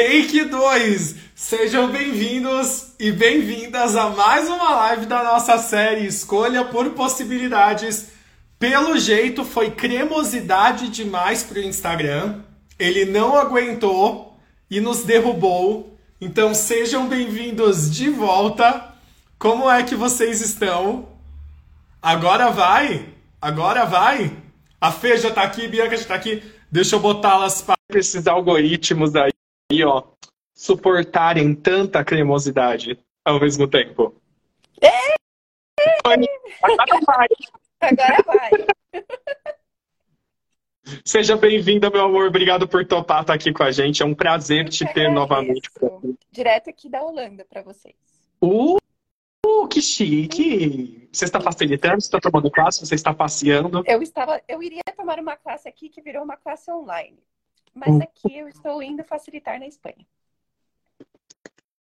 Take 2! Sejam bem-vindos e bem-vindas a mais uma live da nossa série Escolha por Possibilidades. Pelo jeito, foi cremosidade demais pro Instagram. Ele não aguentou e nos derrubou. Então sejam bem-vindos de volta. Como é que vocês estão? Agora vai? Agora vai? A Fê já tá aqui, Bianca já tá aqui. Deixa eu botá-las para esses algoritmos aí, ó, suportarem tanta cremosidade ao mesmo tempo. Agora vai. Agora vai. Seja bem-vinda, meu amor. Obrigado por topar estar aqui com a gente. É um prazer te ter agradeço. novamente. Direto aqui da Holanda para vocês. Uh, que chique! Você está facilitando? Você está tomando classe? Você está passeando? Eu estava, eu iria tomar uma classe aqui que virou uma classe online, mas aqui eu estou indo facilitar na Espanha.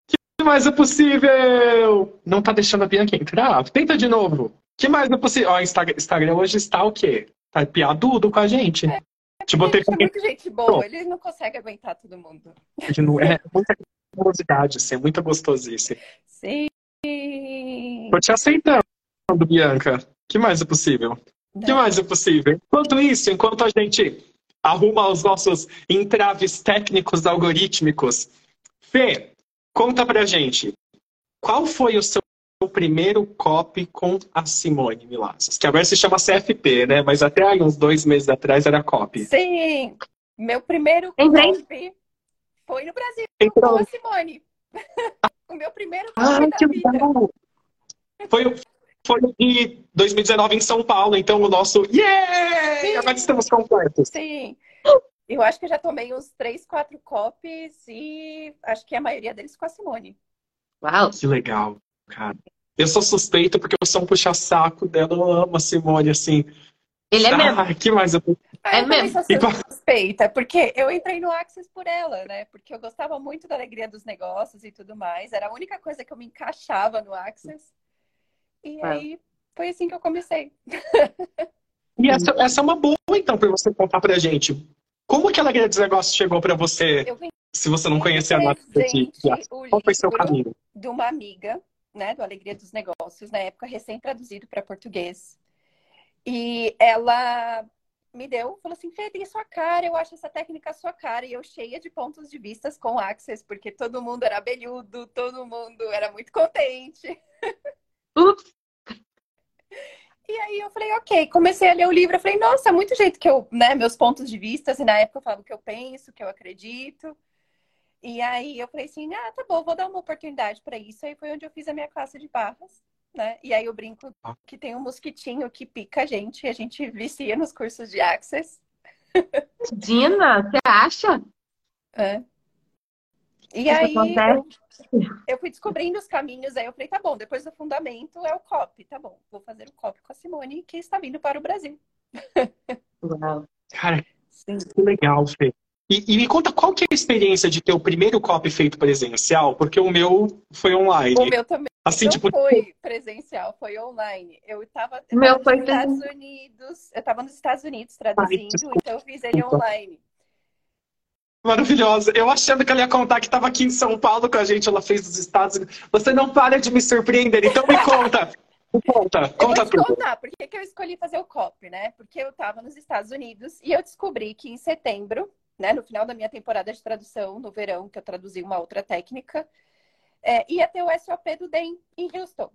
que mais é possível? Não tá deixando a Bianca entrar? Tenta de novo. que mais é possível? Ó, o Instagram, Instagram hoje está o quê? Tá piadudo com a gente. Te botei Ele é com muito gente boa, ele não consegue aguentar todo mundo. que não é muita curiosidade, assim, muita gostosice. Sim. Tô te aceitando, Bianca. que mais é possível? O que Não. mais é possível? Enquanto isso, enquanto a gente arruma os nossos entraves técnicos algorítmicos, Fê, conta pra gente, qual foi o seu primeiro copy com a Simone Milazos? Que agora se chama CFP, né? Mas até aí, uns dois meses atrás era copy. Sim. Meu primeiro Lembrei. copy foi no Brasil Então, com a Simone. o meu primeiro ah, copy que da vida. legal! Foi, o- foi de 2019 em São Paulo, então o nosso Yeah! Sim. Agora estamos completos. Sim. Eu acho que eu já tomei uns três, quatro copies e acho que a maioria deles com a Simone. Uau! Que legal, cara. Eu sou suspeito porque eu sou um puxa-saco dela, eu amo a Simone, assim. Ele é mesmo. Ah, que mais? eu- Ah, É eu mesmo? E qual- suspeita, porque eu entrei no Access por ela, né? Porque eu gostava muito da alegria dos negócios e tudo mais. Era a única coisa que eu me encaixava no Access. E É. aí foi assim que eu comecei. E essa, essa é uma boa, então, pra você contar pra gente. Como que a Alegria dos Negócios chegou pra você, se você não presente de- o Qual foi seu caminho? de uma amiga, né, do Alegria dos Negócios, na época recém traduzido para português. E ela me deu, falou assim, Fê, tem sua cara, eu acho essa técnica a sua cara. E eu cheia de pontos de vistas com Access, porque todo mundo era abelhudo, todo mundo era muito contente. Ups. E aí eu falei, ok, comecei a ler o livro, eu falei, nossa, muito jeito que eu, né, meus pontos de vistas, e na época eu falava o que eu penso, o que eu acredito. E aí eu falei assim, ah, tá bom, vou dar uma oportunidade para isso. Aí foi onde eu fiz a minha classe de barras, né? E aí eu brinco que tem um mosquitinho que pica a gente, e a gente vicia nos cursos de Access. Dina, você acha? né? E Isso aí eu, acontece? eu fui descobrindo os caminhos, aí eu falei, tá bom, depois do fundamento é o COP, tá bom, vou fazer o COP com a Simone, que está vindo para o Brasil. Uau. Cara, Sim. que legal, Fê. E, e me conta qual que é a experiência de ter o primeiro copy feito presencial, porque o meu foi online. O meu também. Assim, não tipo, foi presencial, foi online. Eu estava nos foi Estados Unidos, eu estava nos Estados Unidos traduzindo, desculpa. então eu fiz ele online. Maravilhosa. Eu achando que ela ia contar que estava aqui em São Paulo com a gente, ela fez dos Estados Unidos. Você não para de me surpreender, então me conta. Me conta, Eu conta vou te tudo. contar por que eu escolhi fazer o COP, né? Porque eu estava nos Estados Unidos e eu descobri que em setembro, né, no final da minha temporada de tradução, no verão, que eu traduzi uma outra técnica, é, ia ter o SOP do DEM em Houston.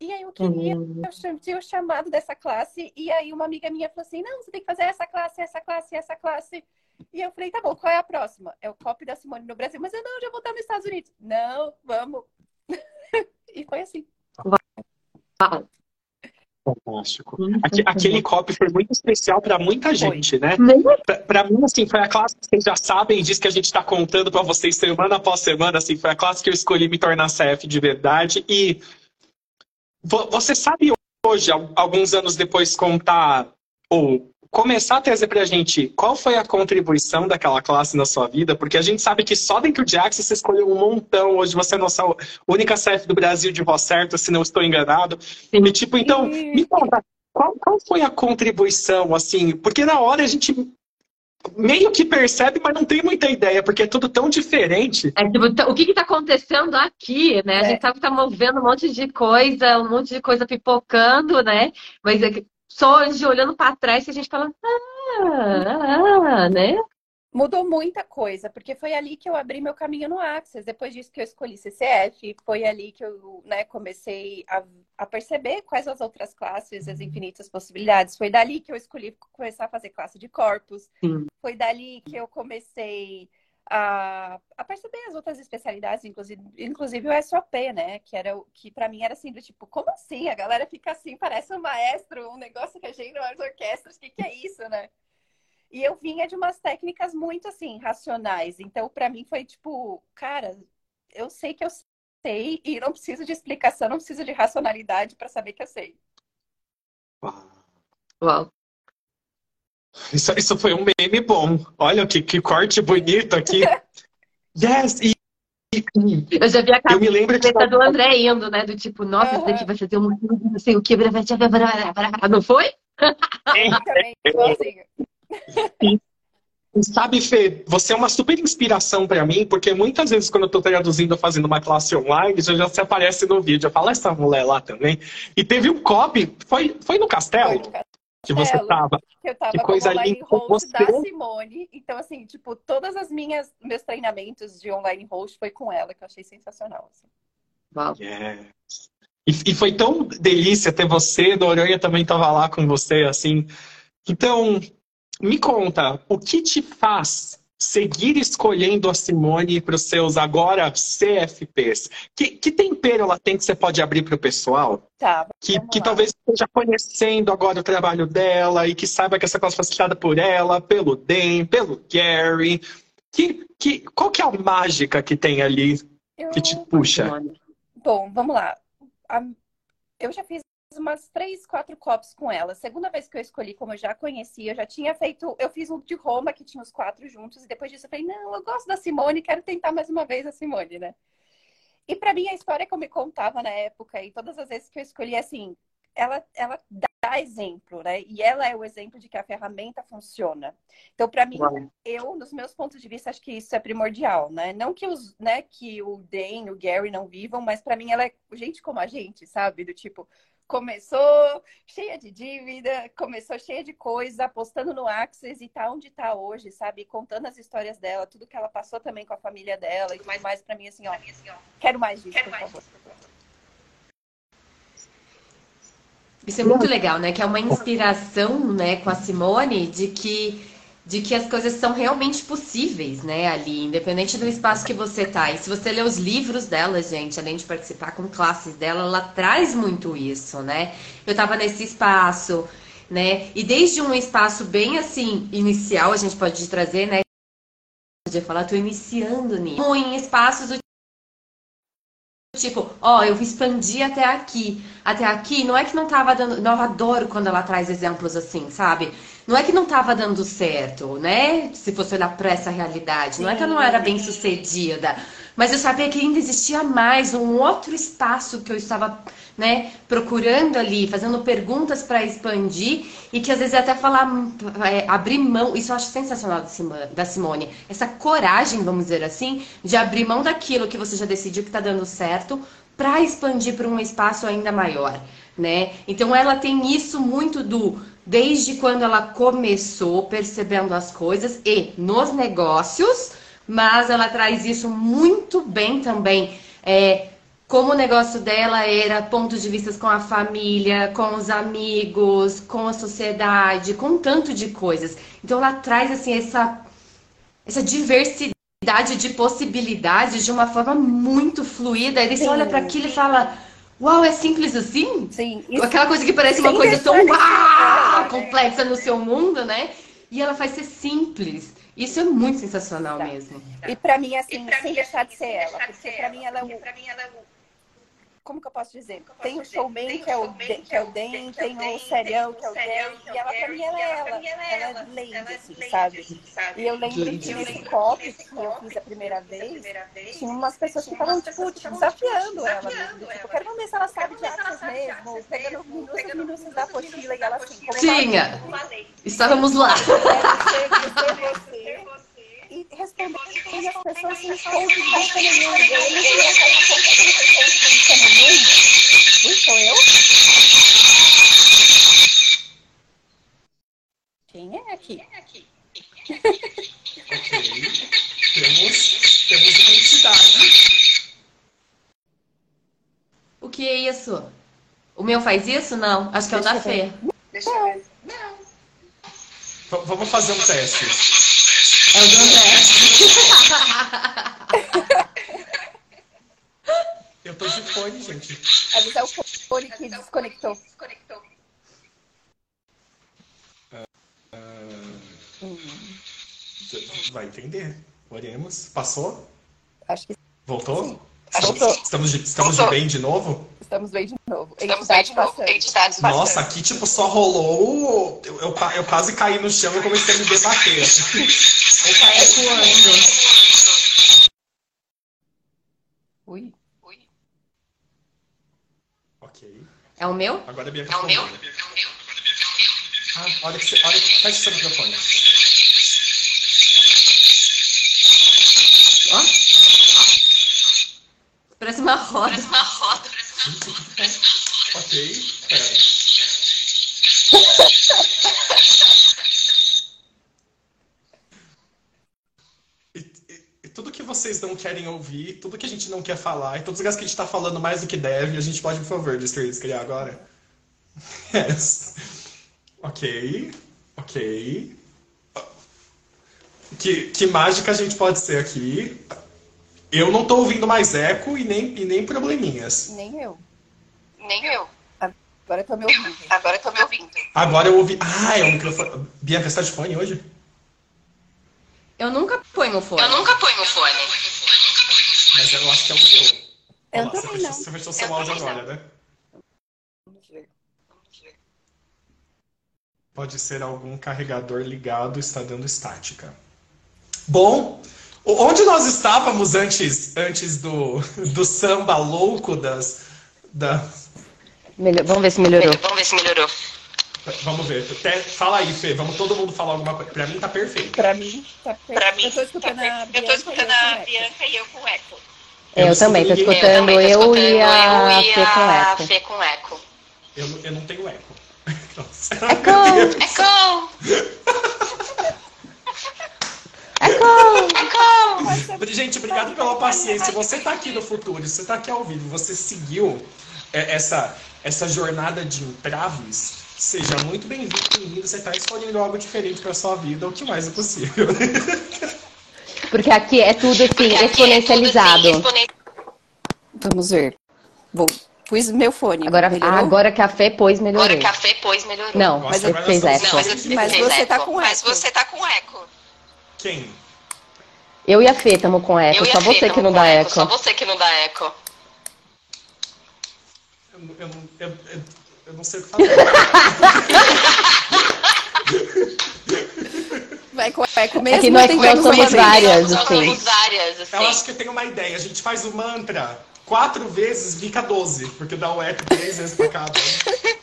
E aí eu queria Hum, eu tinha o chamado dessa classe, e aí uma amiga minha falou assim: não, você tem que fazer essa classe, essa classe, essa classe. E eu falei, tá bom, qual é a próxima? É o COP da Simone no Brasil. Mas eu não, já vou estar nos Estados Unidos. Não, vamos. e foi assim. uau. Fantástico. Aque- Aquele copy foi muito especial para muita gente, né? Nem Pra- Pra mim, assim, foi a classe que vocês já sabem disso que a gente tá contando pra vocês semana após semana, assim, foi a classe que eu escolhi me tornar CF de verdade. E vo- você sabe hoje, al- alguns anos depois, contar ou começar a trazer pra gente qual foi a contribuição daquela classe na sua vida? Porque a gente sabe que só dentro de Axis você escolheu um montão. Hoje você é a nossa única CF do Brasil de voz certa, se não estou enganado. E, tipo, então, E- me conta, qual, qual foi a contribuição, assim? Porque na hora a gente meio que percebe, mas não tem muita ideia, porque é tudo tão diferente. É, tipo, o que está acontecendo aqui, né? A gente sabe que tá movendo um monte de coisa, um monte de coisa pipocando, né? Mas é hoje, olhando para trás, que a gente fala, ah, né? Mudou muita coisa, porque foi ali que eu abri meu caminho no Access. Depois disso que eu escolhi CCF, foi ali que eu né, comecei a, a, perceber quais as outras classes, as infinitas possibilidades. Foi dali que eu escolhi começar a fazer classe de corpos. Sim. Foi dali que eu comecei a, a, perceber as outras especialidades, inclusive, inclusive o SOP, né? Que era que para mim era assim, do tipo, como assim? A galera fica assim, parece um maestro, um negócio que a gente nas orquestras, o que, que é isso, né? E eu vinha de umas técnicas muito assim, racionais. Então, para mim foi tipo, cara, eu sei que eu sei e não preciso de explicação, não preciso de racionalidade para saber que eu sei. Uau. Isso, isso foi um meme bom. Olha que, que corte bonito aqui. yes! E, eu já vi a eu me lembro que do André indo, né? Do tipo, nossa, isso daqui vai fazer um não sei o que, não foi? Também, igualzinho. Sabe, Fê, você é uma super inspiração para mim, porque muitas vezes quando eu tô traduzindo ou fazendo uma classe online, já, já se aparece no vídeo. Eu falo, essa mulher lá também. E teve um copy, foi, foi no castelo? Foi no castelo. Que você tava. Que eu tava que coisa online host da Simone. Então, assim, tipo, todas as minhas meus treinamentos de online host foi com ela, que eu achei sensacional. Assim. Wow. Yes. E, e, foi tão delícia ter você, Noronha também tava lá com você, assim. Então, me conta, o que te faz seguir escolhendo a Simone para os seus agora CFPs? Que, que, tempero ela tem que você pode abrir para o pessoal? Tá, que, que talvez esteja conhecendo agora o trabalho dela e que saiba que essa classe foi citada por ela, pelo Dan, pelo Gary. Que, que, qual que é a mágica que tem ali Eu... que te puxa? Bom, vamos lá. Eu já fiz umas três, quatro copos com ela. Segunda vez que eu escolhi, como eu já conhecia, eu já tinha feito. Eu fiz um de Roma que tinha os quatro juntos, e depois disso eu falei: não, eu gosto da Simone, quero tentar mais uma vez a Simone, né? E para mim, a história que eu me contava na época, e todas as vezes que eu escolhi, assim, ela, ela dá exemplo, né? E ela é o exemplo de que a ferramenta funciona. Então, para mim, Uau. eu, nos meus pontos de vista, acho que isso é primordial, né? Não que os, né, que o Dan, o Gary não vivam, mas para mim ela é gente como a gente, sabe? Do tipo, começou cheia de dívida, começou cheia de coisa, apostando no Access e tá onde tá hoje, sabe? Contando as histórias dela, tudo que ela passou também com a família dela e mais mais para mim assim, ó, quero mais disso, quero por mais favor. Isso é muito legal, né? Que é uma inspiração, né, com a Simone de que de que as coisas são realmente possíveis, né, ali, independente do espaço que você tá. E se você ler os livros dela, gente, além de participar com classes dela, ela traz muito isso, né? Eu tava nesse espaço, né? E desde um espaço bem assim inicial, a gente pode trazer, né? Podia falar, tô iniciando nisso. Em espaços do Tipo, ó, eu expandi até aqui. Até aqui, não é que não tava dando. Eu adoro quando ela traz exemplos assim, sabe? Não é que não tava dando certo, né? Se fosse olhar pra essa realidade. Não é que eu não era bem sucedida. Mas eu sabia que ainda existia mais, um outro espaço que eu estava né, procurando ali, fazendo perguntas para expandir e que às vezes até falar, é, abrir mão, isso eu acho sensacional da Simone, essa coragem, vamos dizer assim, de abrir mão daquilo que você já decidiu que está dando certo para expandir para um espaço ainda maior, né? Então ela tem isso muito do desde quando ela começou percebendo as coisas e nos negócios, mas ela traz isso muito bem também. É, como o negócio dela era pontos de vista com a família, com os amigos, com a sociedade, com tanto de coisas. Então ela traz assim essa essa diversidade de possibilidades de uma forma muito fluida. E você olha para aquilo e fala: Uau, é simples assim? Sim. Isso... Aquela coisa que parece uma coisa tão uau, complexa no seu mundo, né? E ela faz ser simples. Isso é muito sensacional tá. mesmo. E para mim, assim, sem deixar de ser ela. Porque para mim ela é o como que eu posso dizer? Tem o showman, que é o, Den, que é o Den, tem o serião, que é o Gary, e ela pra mim ela é ela. Ela é lady, assim, sabe? E eu lembro que nesse copo que eu fiz a primeira vez, tinha umas pessoas que estavam, tipo, desafiando ela mesmo. Tipo, quero ver se ela sabe de artes mesmo, pegando minutos e minutos da apostila e ela assim, como Tinha! Estávamos lá. É, você, você, e respondendo e as pessoas sem. E não não de vista nenhum. Ui, sou eu? Quem é aqui? Ok. Temos, temos uma entidade. O que é isso? O meu faz isso? Não. Acho que é o da Fê. Deixa eu ver. V- vamos fazer um teste. É o André. Eu tô de fone, gente. Mas é o fone que desconectou. Vai entender. Oremos. Passou? Acho que Voltou? Sim. Estamos, Voltou. estamos, de, estamos de bem de novo? Estamos bem de novo. Estamos bem de novo. passando. Nossa, aqui tipo só rolou. o- Eu, eu, eu quase caí no chão e comecei a me debater. assim. Tá ecoando. Ui. ok. É o meu? Agora a Bianca É o meu? respondeu. Ah, olha que você. Olha, fecha seu microfone. Ó. Parece uma roda. Parece uma roda. Ok, pera. E, tudo que vocês não querem ouvir, tudo que a gente não quer falar, e todos os lugares que a gente tá falando mais do que deve, a gente pode, por favor, destruir, criar agora? Yes. Ok, ok. Que, que mágica a gente pode ser aqui? Eu não tô ouvindo mais eco e nem, e nem probleminhas. Nem eu. Nem eu. Agora eu tô me ouvindo. Agora eu tô me ouvindo. Agora eu ouvi. Ah, é o microfone. Bianca, você tá de fone hoje? Eu nunca ponho o fone. Eu nunca ponho o fone. Mas eu acho que é o seu. Eu Olha lá, você também fechou, não. você fechou seu Eu áudio agora, né? Vamos ver. Pode ser algum carregador ligado está dando estática. Bom, onde nós estávamos antes, antes do, do samba louco das. Da... Melhor- Vamos ver se melhorou. Vamos ver se melhorou. Vamos ver. Até- Fala aí, Fê. Vamos todo mundo falar alguma coisa. Pra mim tá perfeito. Pra mim, tá perfeito. Pra mim, eu tô escutando tá a perfeito. eu tô Bianca escutando e eu a com eco. Bianca e eu com eco. É, eu não também, tô escutando eu, também tô eu escutando e a eu e Fê com a eco. Fê com eco. Eu, não- eu não tenho eco. Nossa. Eco! Eco! Eco! Gente, obrigado pela paciência. Se você tá aqui no futuro, se você tá aqui ao vivo, você seguiu é, essa, essa jornada de entraves, seja muito bem-vindo, bem-vindo. Você tá escolhendo algo diferente pra sua vida, o que mais é possível. Porque aqui é tudo assim, aqui é tudo, exponencializado. assim, exponen- Vamos ver. Vou. Pus meu fone. Agora, melhorou? agora que a Fé pôs, melhorou. Agora café, pois melhorou. Não, Nossa, mas agora ele fez eco. Não, mas, eu Mas fez você tá eco. com Mas eco. você tá com eco. Quem? Eu e a Fê estamos com eco, eu só você que não dá eco. Só você que não dá eco. Eu, não- eu, eu, eu, eu sei o que falar. Vai com eco mesmo? É que nós- tem somos fazer? várias, Nós assim. somos várias, Eu assim. acho que eu tenho uma ideia. A gente faz o mantra quatro vezes, fica 12, porque dá o eco três vezes pra cada.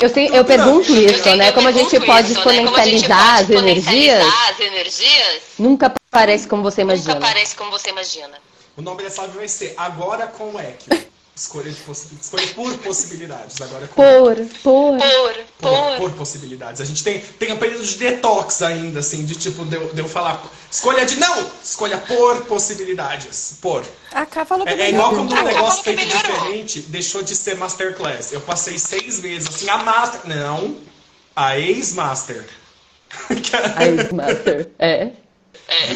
Eu, sei, eu pergunto isso, né? Eu Como a gente pode isso, né? Como a gente exponencializar as energias, exponencializar as energias, nunca parece como você imagina. nunca parece como você imagina. O nome dessa live vai ser Agora com eco. Escolha, de possi- escolha por possibilidades. Agora com Por, por. Por, por, por. por possibilidades. A gente tem, tem um período de detox ainda, assim, de tipo, de, eu- de eu falar, escolha de não! Escolha por possibilidades. Por. A Cá falou que É, é igual quando um Ah, negócio como que feito diferente deixou de ser masterclass. Eu passei seis vezes, assim, a master. Não, a ex-master. Aí, Master. É. É.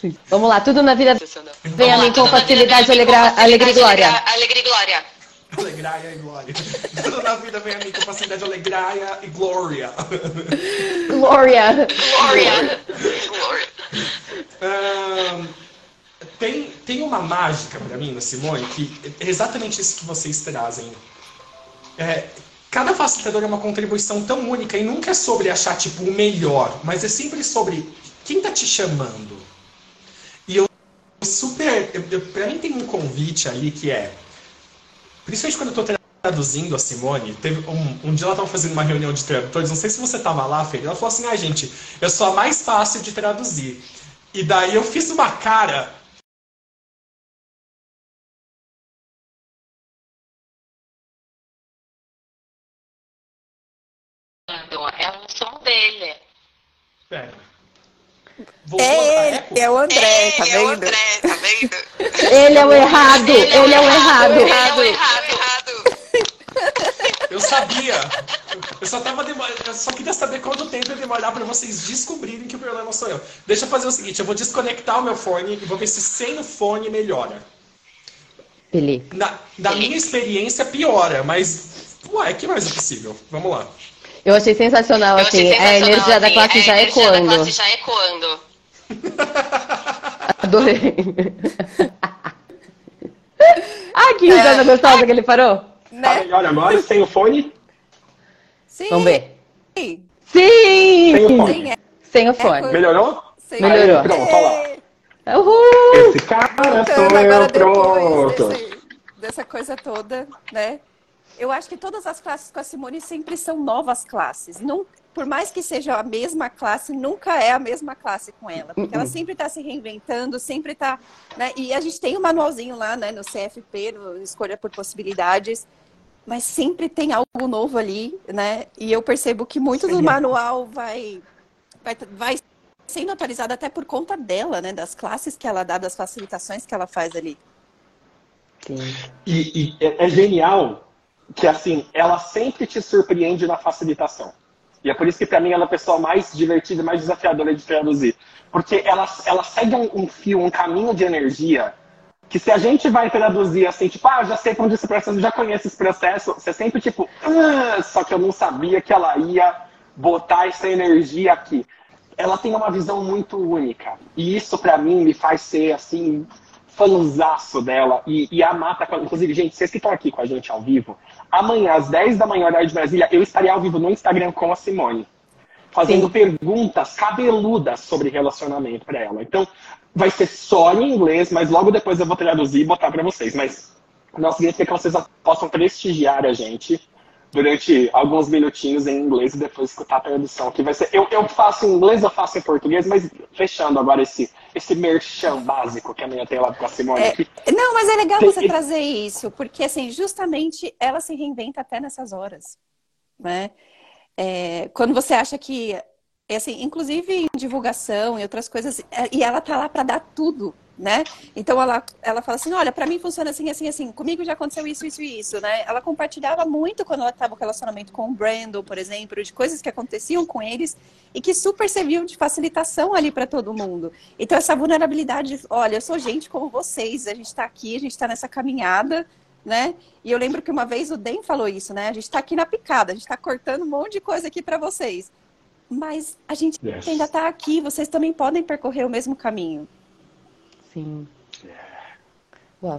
Sim. Vamos lá, tudo na vida vem a mim com facilidade, vem a mim com alegra- alegria e glória. Alegria e glória. Alegraia e glória. Tudo na vida vem a mim com facilidade, alegraia e glória. Glória. Glória. Glória. Ahn, tem, tem uma mágica para mim na Simone que é exatamente isso que vocês trazem. É, cada facilitador é uma contribuição tão única e nunca é sobre achar tipo o melhor, mas é sempre sobre quem tá te chamando. Eu super, eu, eu, para mim tem um convite ali que é, principalmente quando eu tô traduzindo a Simone, teve um, um dia ela estava fazendo uma reunião de tradutores, não sei se você estava lá, Fê, ela falou assim, ah, gente, eu sou a mais fácil de traduzir. E daí eu fiz uma cara É um som dele. Pera. É ele, é o André, tá vendo? É o André, tá vendo? Ele é o errado, ele, é o errado. Ele é o errado, errado. Eu sabia. Eu só tava demorando. Eu só queria saber quanto tempo ia demorar para vocês descobrirem que o problema sou eu. Deixa eu fazer o seguinte, eu vou desconectar o meu fone e vou ver se sem o fone melhora. Felipe. Na, na minha experiência piora, mas. Ué, que mais é possível? Vamos lá. Eu achei sensacional, Eu achei assim. sensacional, a energia da assim, classe a já energia da ecoando. classe já ecoando. Adorei. Ai, que risada gostosa que ele parou. Tá Né? melhor agora, sem o fone? Sim. Vamos ver. Sim, Sim! Sem o fone. Sim, é. Sem o fone. Melhorou? Sim. Melhorou. Aí, pronto, olha lá. É. Uhul! Esse cara sou Então, agora eu, pronto. desse- dessa coisa toda, né? Eu acho que todas as classes com a Simone sempre são novas classes. Não, por mais que seja a mesma classe, nunca é a mesma classe com ela. Porque ela sempre está se reinventando, sempre está. Né? E a gente tem um manualzinho lá né, no CFP, no Escolha por Possibilidades, mas sempre tem algo novo ali, né? E eu percebo que muito do manual vai, vai, vai sendo atualizado até por conta dela, né? Das classes que ela dá, das facilitações que ela faz ali. Sim. E, e é é genial que, assim, ela sempre te surpreende na facilitação. E é por isso que, pra mim, ela é a pessoa mais divertida e mais desafiadora de traduzir. Porque ela, ela segue um, um fio, um caminho de energia que se a gente vai traduzir assim, tipo, ah, já sei onde esse processo, já conheço esse processo, você sempre, tipo, ah, só que eu não sabia que ela ia botar essa energia aqui. Ela tem uma visão muito única. E isso, pra mim, me faz ser, assim, fanzaço dela. E, e a Mata, inclusive, gente, vocês que estão aqui com a gente ao vivo, amanhã, às 10 da manhã, horário de Brasília, eu estarei ao vivo no Instagram com a Simone. Fazendo Sim. perguntas cabeludas sobre relacionamento pra ela. Então, vai ser só em inglês, mas logo depois eu vou traduzir e botar pra vocês. Mas nosso grito é que vocês possam prestigiar a gente durante alguns minutinhos em inglês e depois escutar a tradução. Que vai ser, eu, eu faço em inglês, eu faço em português, mas fechando agora esse, esse merchan básico que a minha tem lá com a Simone É. Não, mas é legal você trazer isso, porque assim, justamente ela se reinventa até nessas horas, né? É, quando você acha que, assim, inclusive em divulgação e outras coisas, é, e ela tá lá para dar tudo, né? Então ela, ela fala assim, olha, para mim funciona assim, assim, assim. Comigo já aconteceu isso, isso e isso, né? Ela compartilhava muito quando ela estava com relacionamento com o Brandon, por exemplo, de coisas que aconteciam com eles e que super serviam de facilitação ali para todo mundo. Então essa vulnerabilidade, olha, eu sou gente como vocês, a gente está aqui, a gente está nessa caminhada, né? E eu lembro que uma vez o Den falou isso, né? A gente está aqui na picada, a gente está cortando um monte de coisa aqui para vocês. Mas a gente Yes. ainda está aqui, vocês também podem percorrer o mesmo caminho. Sim. Uau.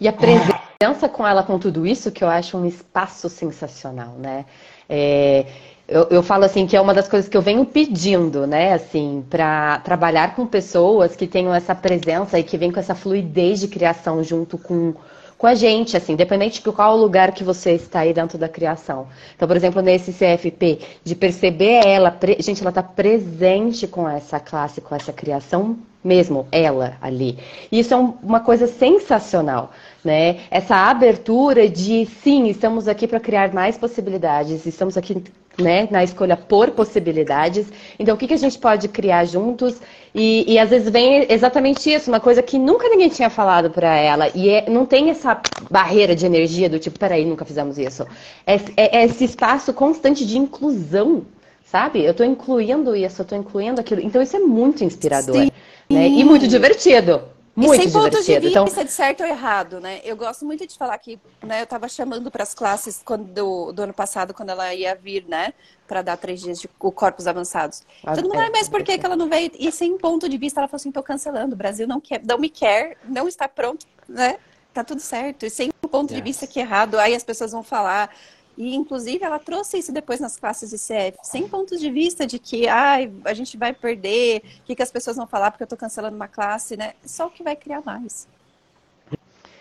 E a presença com ela com tudo isso, que eu acho um espaço sensacional, né? É, eu, eu falo assim que é uma das coisas que eu venho pedindo, né? Assim, para trabalhar com pessoas que tenham essa presença e que vêm com essa fluidez de criação junto com, com a gente, assim, independente de qual lugar que você está aí dentro da criação. Então, por exemplo, nesse CFP, de perceber ela, pre- gente, ela está presente com essa classe, com essa criação mesmo, ela ali. E isso é um- uma coisa sensacional, né? Essa abertura de, sim, estamos aqui para criar mais possibilidades, estamos aqui, né, na escolha por possibilidades. Então, o que, que a gente pode criar juntos? E, e às vezes vem exatamente isso, uma coisa que nunca ninguém tinha falado para ela. E é- não tem essa barreira de energia do tipo, peraí, nunca fizemos isso. É, é- é esse espaço constante de inclusão, sabe? Eu estou incluindo isso, eu estou incluindo aquilo. Então, isso é muito inspirador. Sim. Né? E muito divertido. Muito e sem pontos de. Então, vista de certo ou errado, né? Eu gosto muito de falar que, né, eu estava chamando para as classes quando, do, do ano passado, quando ela ia vir, né, para dar três dias de corpos avançados. Ah, Todo mundo, é, mas por que, que ela não veio? E sem ponto de vista, ela falou assim, tô cancelando, o Brasil não quer, não me quer, não está pronto, né? Tá tudo certo. E sem ponto de Yes. vista que é errado, aí as pessoas vão falar. E, inclusive, ela trouxe isso depois nas classes de CF, sem pontos de vista de que ai, a gente vai perder, o que, que as pessoas vão falar porque eu tô cancelando uma classe, né? Só o que vai criar mais.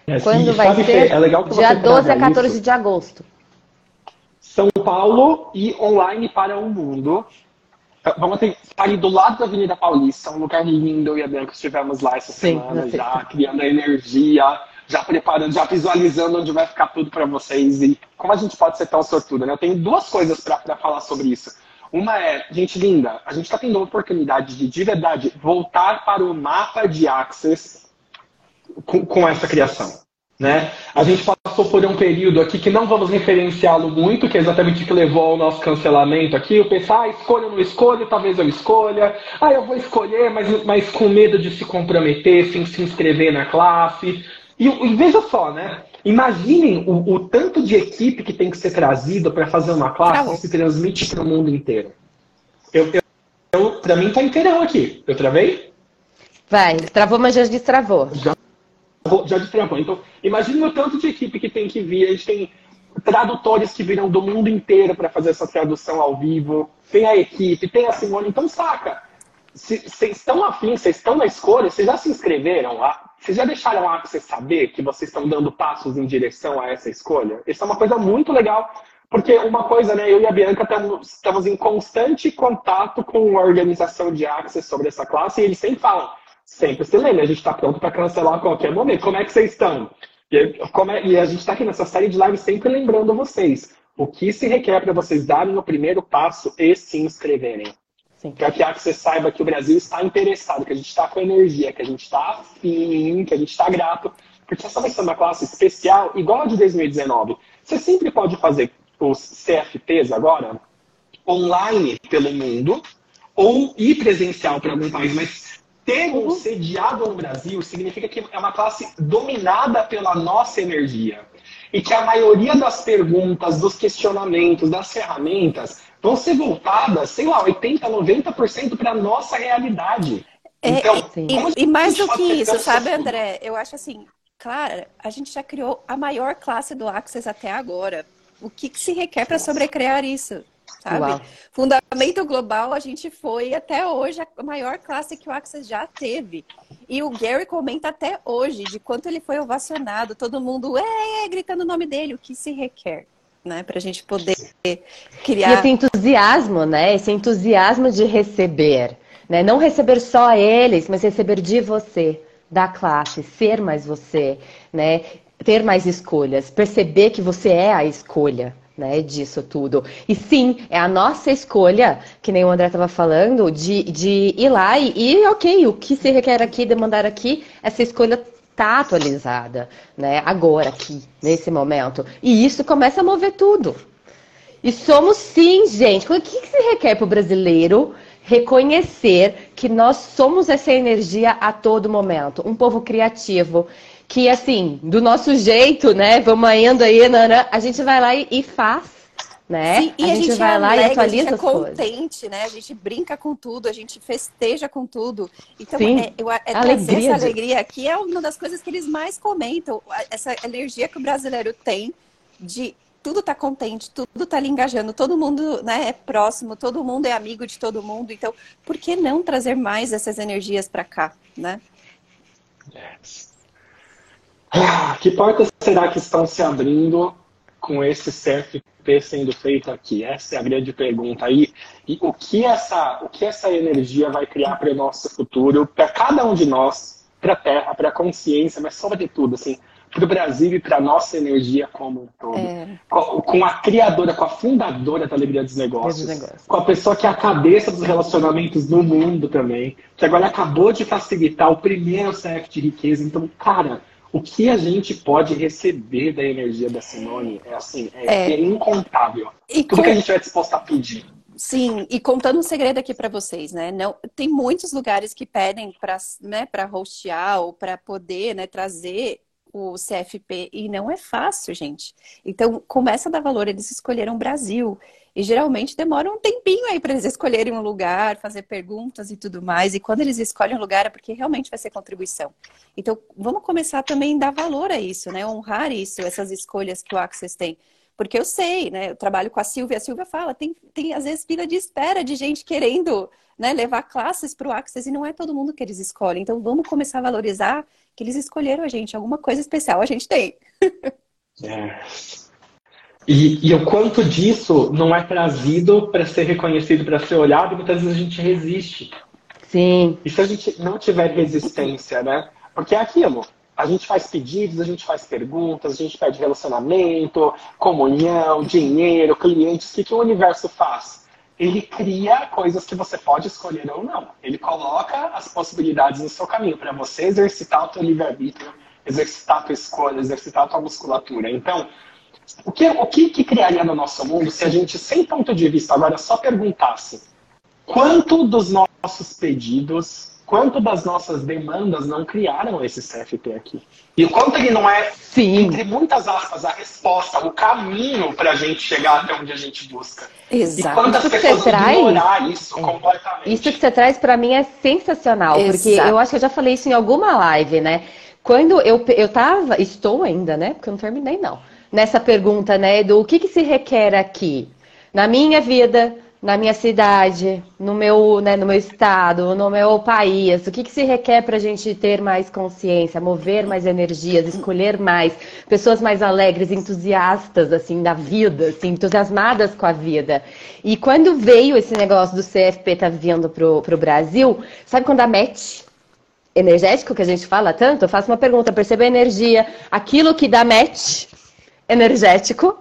É, quando vai sabe, ser? Fê, é legal que Dia você 12 a traga 14 isso. de agosto. São Paulo e online para o mundo. Então, Vamos ter ali do lado da Avenida Paulista, um lugar lindo, eu e a Bianca estivemos lá essa Sim, semana, na já criando a energia, já preparando, já visualizando onde vai ficar tudo para vocês. E como a gente pode ser tão sortudo, né? Eu tenho duas coisas para falar sobre isso. Uma é, gente linda, a gente está tendo a oportunidade de, de verdade, voltar para o mapa de Access com, com essa criação. Né? A gente passou por um período aqui que não vamos referenciá-lo muito, que é exatamente o que levou ao nosso cancelamento aqui. Eu pensei, ah, escolha ou não escolha, talvez eu escolha. Ah, eu vou escolher, mas, mas com medo de se comprometer, sem se inscrever na classe. E, e veja só, né? Imaginem o, o tanto de equipe que tem que ser trazido para fazer uma classe que se transmite para o mundo inteiro. Eu, eu, eu, para mim tá inteirão aqui. Eu travei? Vai, travou, mas já destravou. Vou- já destravou. Então, imagine o tanto de equipe que tem que vir. A gente tem tradutores que viram do mundo inteiro para fazer essa tradução ao vivo. Tem a equipe, tem a Simone. Então, saca. Vocês estão afim, vocês estão na escolha, vocês já se inscreveram? Vocês já deixaram para você saber que vocês estão dando passos em direção a essa escolha? Isso é uma coisa muito legal, porque uma coisa, né, eu e a Bianca estamos, em constante contato com a organização de Access sobre essa classe e eles sempre falam, sempre se lembra, a gente está pronto para cancelar a qualquer momento. Como é que vocês estão? E, é- e a gente está aqui nessa série de lives sempre lembrando vocês o que se requer para vocês darem o primeiro passo e se inscreverem. Para que a Access saiba que o Brasil está interessado, que a gente está com energia, que a gente está afim, que a gente está grato. Porque essa vai ser uma classe especial, igual a de 2019. Você sempre pode fazer os CFPs agora online pelo mundo ou ir presencial para algum país, mas ter um sediado no Brasil significa que é uma classe dominada pela nossa energia. E que a maioria das perguntas, dos questionamentos, das ferramentas vão ser voltadas, sei lá, 80%, 90% para a nossa realidade. É, Então, E, e mais do que isso, sabe? André? Eu acho assim, claro, a gente já criou a maior classe do Access até agora. O que, que se requer para sobrecriar isso? Sabe? Uau. Fundamento global, a gente foi até hoje a maior classe que o Access já teve. E o Gary comenta até hoje de quanto ele foi ovacionado, todo mundo é, é, gritando o nome dele, o que se requer, né? Para a gente poder E criar. esse entusiasmo, né? Esse entusiasmo de receber, né? Não receber só eles, mas receber de você, da classe, ser mais você, né? Ter mais escolhas, perceber que você é a escolha, né? Disso tudo. E sim, é a nossa escolha, que nem o André estava falando, de, de ir lá e, e, ok, o que se requer aqui, demandar aqui, essa escolha tá atualizada, né? Agora, aqui, nesse momento. E isso começa a mover tudo. E somos sim, gente. O que, que se requer para o brasileiro reconhecer que nós somos essa energia a todo momento? Um povo criativo. Que, assim, do nosso jeito, né? Vamos indo aí, Nana, a gente vai lá e, e faz, né? Sim, e a, gente vai é lá e atualiza a gente é coisas. contente, né? A gente brinca com tudo, a gente festeja com tudo. Então, Sim, é, eu, é a trazer alegria essa alegria aqui é uma das coisas que eles mais comentam. a- Essa energia que o brasileiro tem de tudo tá contente, tudo tá ali engajando, todo mundo né, é próximo, todo mundo é amigo de todo mundo. Então, por que não trazer mais essas energias para cá, né? Ah, Que portas será que estão se abrindo com esse Sendo feito aqui? Essa é a grande pergunta aí. E o que essa, o que essa energia vai criar para o nosso futuro, para cada um de nós, para a Terra, para a consciência, mas sobretudo, assim, para o Brasil e para a nossa energia como um todo. É. Com, com a criadora, com a fundadora da Alegria dos Negócios, Negócios. com a pessoa que é a cabeça dos relacionamentos no mundo também, que agora acabou de facilitar o primeiro CF de riqueza. Então, cara, o que a gente pode receber da energia da Simone é assim, é, É. é incontável. E Tudo com- que a gente vai disposto a pedir. Sim, e contando um segredo aqui para vocês, né? Não, tem muitos lugares que pedem para né, para hostear ou para poder né, trazer o CFP e não é fácil, gente. Então, começa a dar valor. Eles escolheram o Brasil e geralmente demora um tempinho aí para eles escolherem um lugar, fazer perguntas e tudo mais. E quando eles escolhem um lugar é porque realmente vai ser contribuição. Então, vamos começar também a dar valor a isso, né? Honrar isso, essas escolhas que o Access tem. Porque eu sei, né? Eu trabalho com a Silvia, a Silvia fala, tem, tem às vezes fila de espera de gente querendo né, levar classes para o Access e não é todo mundo que eles escolhem. Então vamos começar a valorizar que eles escolheram a gente, alguma coisa especial a gente tem. É. E, e o quanto disso não é trazido para ser reconhecido, para ser olhado, e muitas vezes a gente resiste. Sim. E se a gente não tiver resistência, né? Porque é aquilo. A gente faz pedidos, a gente faz perguntas, a gente pede relacionamento, comunhão, dinheiro, clientes. O que, que o universo faz? Ele cria coisas que você pode escolher ou não. Ele coloca as possibilidades no seu caminho para você exercitar o teu livre-arbítrio, exercitar a tua escolha, exercitar a tua musculatura. Então, o que, o que, que criaria no nosso mundo se a gente, sem ponto de vista, agora só perguntasse quanto dos nossos pedidos quanto das nossas demandas não criaram esse CFP aqui. E o quanto ele não é, Sim. entre muitas aspas, a resposta, o caminho para a gente chegar até onde a gente busca. Exato. E quantas Isso que pessoas você traz- ignorar isso É. completamente. Isso que você traz pra mim é sensacional, porque Exato. eu acho que eu já falei isso em alguma live, né? Quando eu, eu tava, estou ainda, né? Porque eu não terminei, não. Nessa pergunta, né, do o que, que se requer aqui? Na minha vida, na minha cidade, no meu, né, no meu estado, no meu país, o que, que se requer para a gente ter mais consciência, mover mais energias, escolher mais, pessoas mais alegres, entusiastas, assim, da vida, assim, entusiasmadas com a vida. E quando veio esse negócio do CFP tá vindo pro, pro Brasil, sabe quando a match energético que a gente fala tanto, eu faço uma pergunta, perceba a energia, aquilo que dá match energético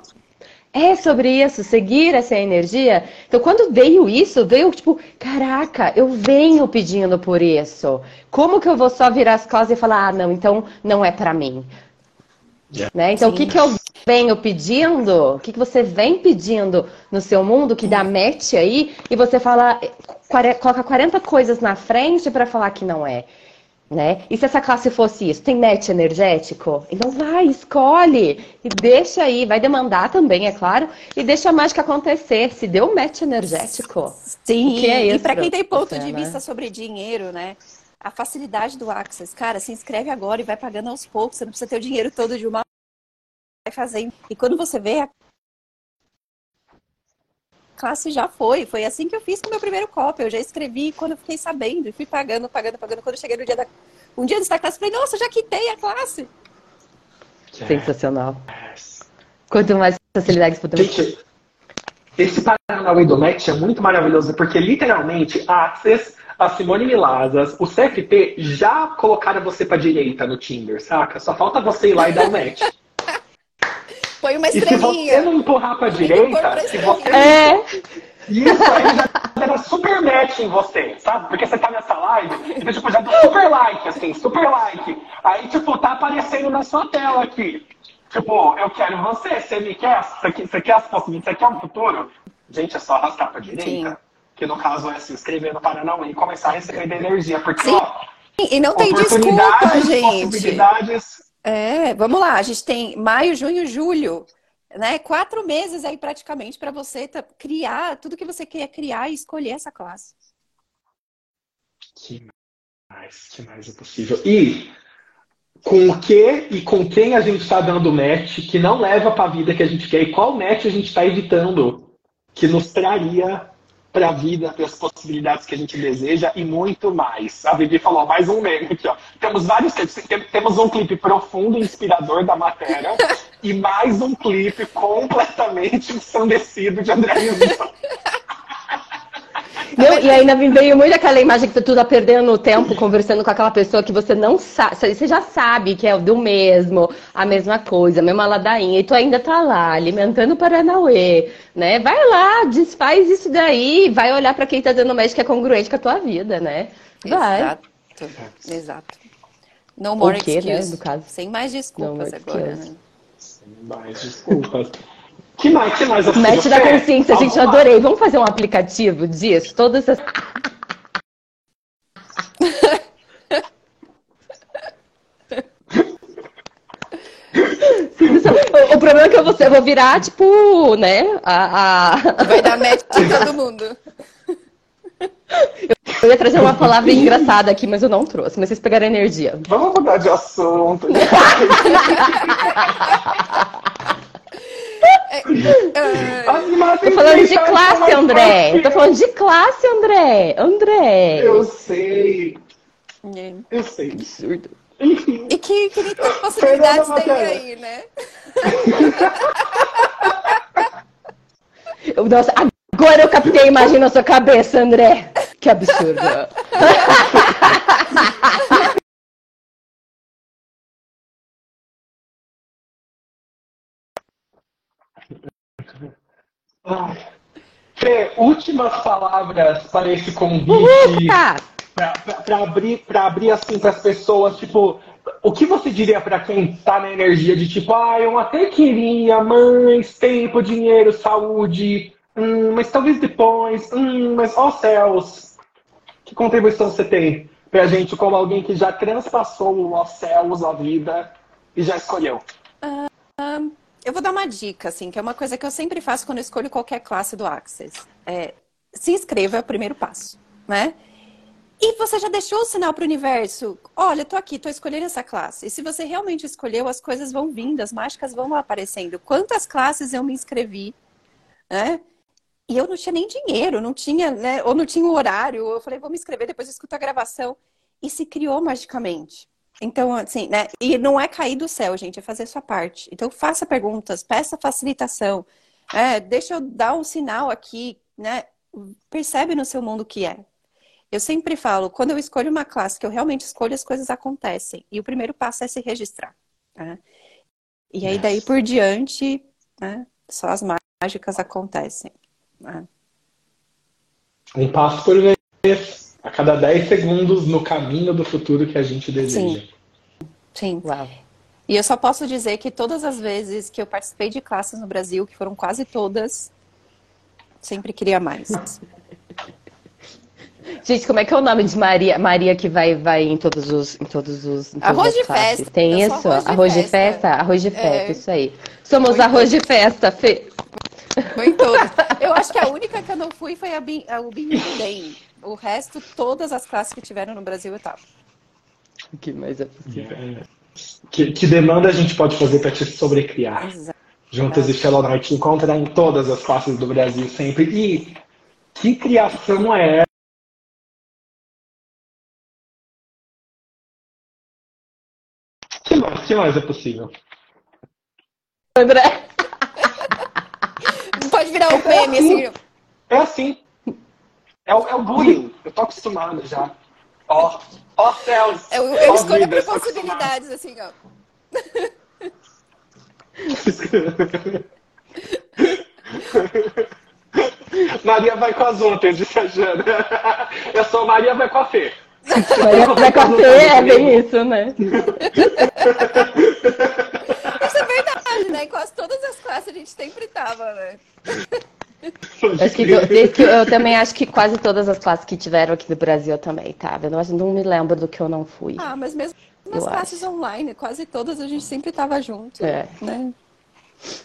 é sobre isso, seguir essa energia. Então, quando veio isso, veio tipo, caraca, eu venho pedindo por isso. Como que eu vou só virar as costas e falar, ah, não, então não é pra mim? Né? Então, o que, Sim. que eu venho pedindo? O que, que você vem pedindo no seu mundo que dá match aí? E você fala, coloca 40 coisas na frente para falar que não é. Né? E se essa classe fosse isso? Tem match energético? Então vai, escolhe e deixa aí, vai demandar também, é claro, e deixa a mágica acontecer. Se deu match energético, Sim, é e isso para quem tem ponto você, de né? vista sobre dinheiro, né? A facilidade do Access, cara, se inscreve agora e vai pagando aos poucos, você não precisa ter o dinheiro todo de uma vai fazendo. E quando você vê classe já foi, foi assim que eu fiz com o meu primeiro copo. Eu já escrevi quando eu fiquei sabendo, e fui pagando, pagando, pagando. Quando eu cheguei no dia da um dia antes da classe, eu falei, nossa, já quitei a classe. sensacional. Quanto mais facilidades podemos Gente, esse Paranauê do Match é muito maravilhoso, porque literalmente a Access, a Simone Milazas, o CFP já colocaram você pra direita no Tinder, saca? Só falta você ir lá e dar o match. Põe uma E se você estrelinha. não empurrar pra direita, se você estrelinha. É, Isso aí já era super match em você, sabe? Porque você tá nessa live, então, tipo, já deu super like, assim, super like. Aí, tipo, tá aparecendo na sua tela aqui. Tipo, eu quero você, você me quer? Você quer, você quer as possibilidades? Você quer um futuro? Gente, é só arrastar pra direita. Sim. Que no caso é se inscrever no Paranauê e começar a receber energia. Porque, Sim. ó, E não tem desculpa, gente. possibilidades. É, vamos lá, a gente tem maio, junho, julho, né? Quatro meses aí praticamente para você criar tudo que você quer criar e escolher essa classe. Que mais, que mais é possível? E com o que e com quem a gente está dando match que não leva para a vida que a gente quer e qual match a gente está evitando que nos traria para a vida, para as possibilidades que a gente deseja e muito mais. A Vivi falou mais um meme aqui, ó. Temos vários Temos um clipe profundo e inspirador da matéria e mais um clipe completamente ensandecido de André Rizzo. Não, e ainda me veio muito aquela imagem que tu tá perdendo tempo conversando com aquela pessoa que você não sabe, você já sabe que é do mesmo, a mesma coisa, a mesma ladainha, e tu ainda tá lá alimentando o Paranauê, né? Vai lá, desfaz isso daí, vai olhar pra quem tá dando match que é congruente com a tua vida, né? Vai. Exato. Exato. No more quê, né, caso. Sem mais desculpas agora, né? Mais desculpas. Que mais, que mais? assim, Match da consciência, gente, eu Alguma- adorei. Vamos fazer um aplicativo disso? Todas essas. O, o problema é que eu vou, eu vou virar, tipo, né? A, a- Vai dar match em todo mundo. Eu ia trazer uma palavra engraçada aqui, mas eu não trouxe. Mas vocês pegaram energia. Vamos mudar de assunto. Imagens Tô falando de classe, André. Tô falando de classe, André. André. Eu sei, é. eu sei. Absurdo. Enfim. E que, que possibilidades tem aí, né? Eu- Nossa, agora eu captei a imagem na sua cabeça, André. Que absurdo. Ai. Fê, últimas palavras para esse convite. Pra abrir, pra abrir assim para as pessoas, tipo, o que você diria para quem tá na energia de tipo, ah, eu até queria mais tempo, dinheiro, saúde, hum, mas talvez depois, hum, mas ó céus, que contribuição você tem pra gente como alguém que já transpassou o ó céus, a vida e já escolheu? Eu vou dar uma dica, assim, que é uma coisa que eu sempre faço quando escolho qualquer classe do Access. É, se inscreva é o primeiro passo, né? E você já deixou o sinal para o universo? Olha, tô aqui, tô escolhendo essa classe. E se você realmente escolheu, as coisas vão vindo, as mágicas vão aparecendo. Quantas classes eu me inscrevi, né? E eu não tinha nem dinheiro, não tinha, né? Ou não tinha o horário. Eu falei, vou me inscrever, depois eu escuto a gravação. E se criou magicamente. Então, assim, né? E não é cair do céu, gente, é fazer sua parte. Então, faça perguntas, peça facilitação. É, deixa eu dar um sinal aqui, né? Percebe no seu mundo o que é. Eu sempre falo, quando eu escolho uma classe que eu realmente escolho, as coisas acontecem. E o primeiro passo é se registrar. né? E aí, daí por diante, né? Só as mágicas acontecem. né? Um passo por vez, a cada 10 segundos no caminho do futuro que a gente deseja. Sim. Uau. E eu só posso dizer que todas as vezes que eu participei de classes no Brasil, que foram quase todas, sempre queria mais. Gente, como é que é o nome de Maria? Maria que vai, vai em todos os. Em todos os em todas Arroz as de classes. festa. Tem Eu isso? arroz de arroz de festa. festa? Arroz de festa, É. isso aí. Somos Muito. arroz de festa, Fê. Foi em todas. Eu acho que a única que eu não fui foi a, Bin, a o Bem. O resto, todas as classes que tiveram no Brasil eu tava. Que mais é possível? É. Que, que demanda a gente pode fazer para te sobrecriar? Exato. Juntas e Fellow Night encontra em todas as classes do Brasil sempre. E que criação é que mais, que mais é possível? André. Pode virar um meme, assim. É assim. É o, é o bullying. Eu tô acostumado já. Ó, ó céus. Eu, eu escolho vida, por possibilidades, assim, ó. Maria vai com as outras, disse a Jana. Eu sou Maria vai com a Fê. Maria vai com a Fê, é bem isso, né? Isso é verdade, né? Em quase todas as classes a gente sempre tava, né? Acho que, desde que eu, eu também acho que quase todas as classes que tiveram aqui do Brasil eu também tava. Eu não, não me lembro do que eu não fui. Ah, mas mesmo nas Eu classes online, quase todas a gente sempre tava junto. É. Né?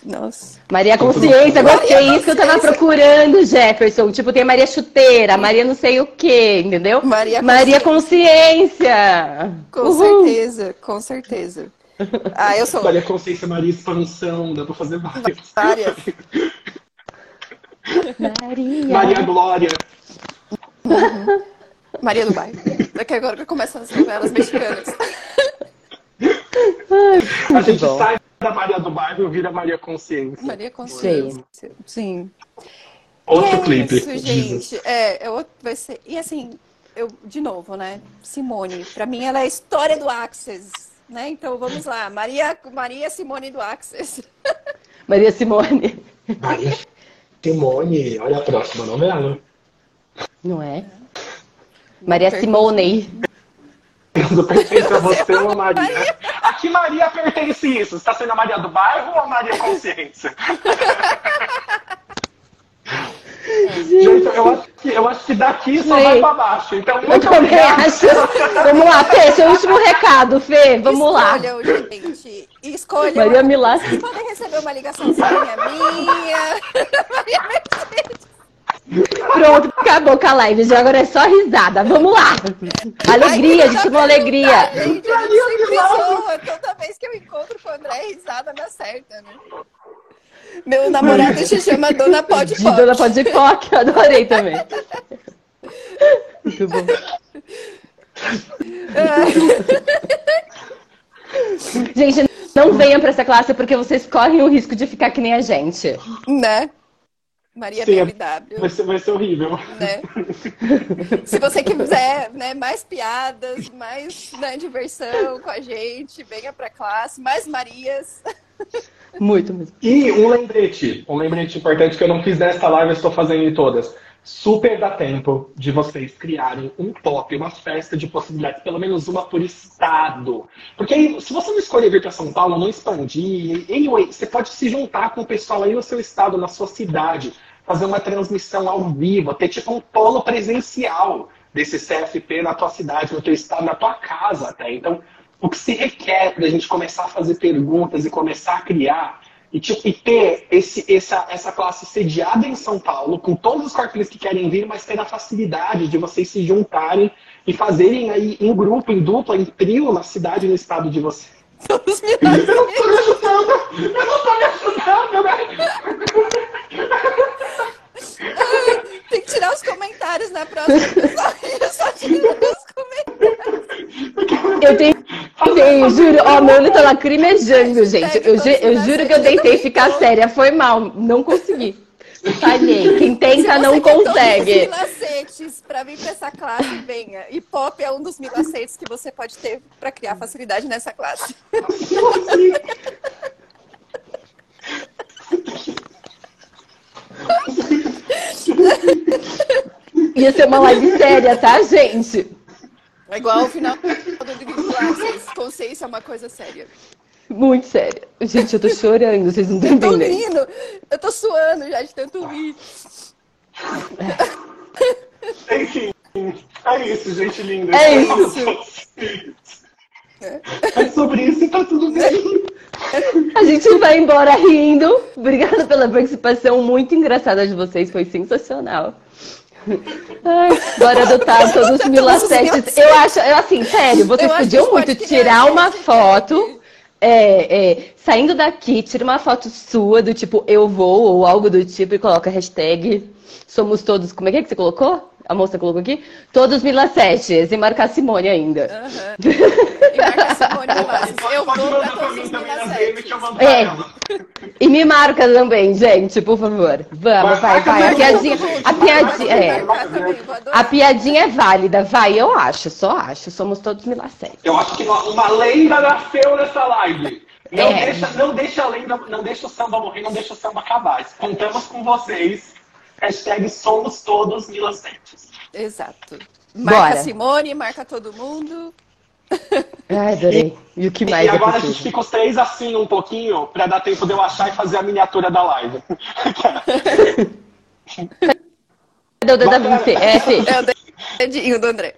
Nossa. Maria Consciência, gostei. Isso que eu tava procurando, Jefferson. Tipo, tem Maria Chuteira, Maria não sei o quê, entendeu? Maria Maria Consciência. Com Uhul. certeza, com certeza. Ah, eu sou Maria Consciência, Maria Expansão, dá pra fazer várias. várias. Maria. Maria Glória. Maria do Bairro. Daqui agora que começam as novelas mexicanas. A gente bom. sai da Maria do Bairro e vira Maria Consciência. Maria Consciência. Sim. Outro E é clipe. Isso, gente. É, é outro, vai ser. E assim, eu, de novo, né? Simone, pra mim ela é a história do Access. Né? Então vamos lá. Maria, Maria Simone do Access. Maria Simone. Maria Simone, olha a próxima novela. Não é? Maria Simone. Quando perfeita você, uma Maria. a que Maria pertence isso? Você tá sendo a Maria do bairro ou a Maria Consciência? Gente, eu acho que, eu acho que daqui só Sim. vai pra baixo. Então, Eu muito também obrigado. acho. Vamos lá, Fê, seu último recado, Fê. Vamos lá. Escolham, gente. Escolham. Maria Milassi. Vocês podem receber uma ligaçãozinha minha. Maria Mercedes. Pronto, acabou com a live. Já agora é só risada. Vamos lá. Alegria, a gente chamou alegria. Gente, a gente sempre zoa. Toda vez que eu encontro com o André, é risada na certa, né? Meu namorado se chama Dona Pode De Dona Pode Poc, adorei também. Muito bom. Gente, não venham pra essa classe porque vocês correm o risco de ficar que nem a gente. Né? Maria Sim, BMW. Vai ser, vai ser horrível. né? Se você quiser, né, mais piadas, mais né, diversão com a gente, venha pra classe, mais Marias. Muito, muito. E um lembrete, um lembrete importante que eu não fiz nessa live, eu estou fazendo em todas. Super dá tempo de vocês criarem um top, uma festa de possibilidades, pelo menos uma por estado. Porque aí, se você não escolher vir para São Paulo, não expandir, anyway, você pode se juntar com o pessoal aí no seu estado, na sua cidade, fazer uma transmissão ao vivo, ter tipo um polo presencial desse CFP na tua cidade, no teu estado, na tua casa até. Então, o que se requer para a gente começar a fazer perguntas e começar a criar e, tipo, e ter esse, essa, essa classe sediada em São Paulo, com todos os corpos que querem vir, mas ter a facilidade de vocês se juntarem e fazerem aí em grupo, em dupla, em trio na cidade e no estado de vocês. Todos me Eu não tô me ajudando! Eu não tô me ajudando, né? Tem que tirar os comentários na próxima. Eu só tiro os comentários. Eu tentei, juro, ó, meu olho tá lacrimejando, gente. Eu, ju- eu juro que eu tentei ficar séria, foi mal, não consegui. Falhei. Quem tenta não consegue. milacetes pra vir pra essa classe, venha. E pop é um dos milacetes que você pode ter pra criar facilidade nessa classe. Ia ser uma live séria, tá, gente? É igual ao final do Big Classes. Consciência é uma coisa séria. Muito séria. Gente, eu tô chorando, vocês não estão Eu tô entendendo. rindo. Eu tô suando já de tanto rir. Enfim, é isso, gente linda. É isso. É sobre isso e tá tudo bem. A gente vai embora rindo. Obrigada pela participação muito engraçada de vocês, foi sensacional. Bora adotar todos os milacetes. Eu acho, eu, assim, sério, vocês Eu podiam muito tirar uma foto. É, é, saindo daqui, tira uma foto sua do tipo eu vou ou algo do tipo e coloca hashtag somos todos. Como é que, é que você colocou? A moça colocou aqui? Todos milacetes e marcar a Simone ainda. Aham. E marca Simone Milaces. Eu Pode vou mandar pra todos mim os É. ela. E me marca também, gente, por favor. Vamos, vai, vai. A piadinha, a piadinha, é. A piadinha é válida, vai, eu acho, só acho. Somos todos milacetes. Eu acho que uma, uma lenda nasceu nessa live. Não, É. deixa, não deixa a lenda, não deixa o samba morrer, não deixa o samba acabar. Contamos com vocês. Hashtag somos todos milacetes. Exato. Marca Bora. Simone, marca todo mundo. Ai, adorei. E o que mais e é agora a gente fica os três assim um pouquinho, pra dar tempo de eu achar e fazer a miniatura da live. Cadê o dedo da? É, Fê. É o dedinho do André.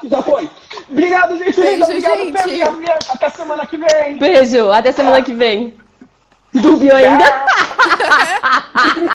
Que já foi. Obrigado, gente. Beijo, Obrigado, gente. Até semana que vem. Beijo, até semana que vem. Dúbio ainda?